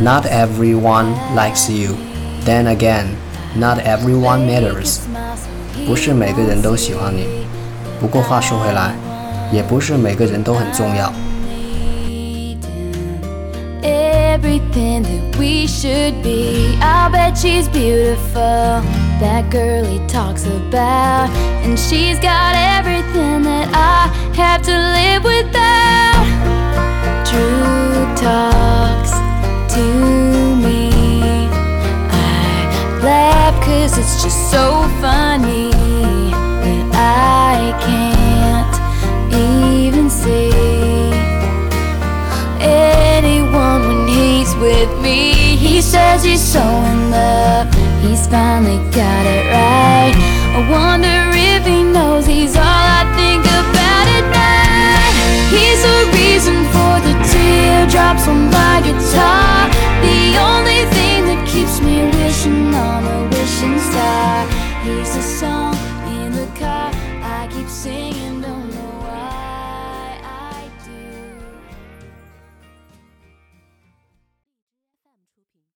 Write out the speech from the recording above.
Not everyone likes you. Then again, not everyone matters. 不是每个人都喜欢你。不过话说回来，也不是每个人都很重要。 Everything that we should be. I bet she's beautiful. That girl he talks about. And she's got everything that I have to live Cause it's just so funny. That I can't even see anyone when he's with me. He says he's so in love, he's finally got it right. I wonder on a wishing star. He's a song in the car I keep singing.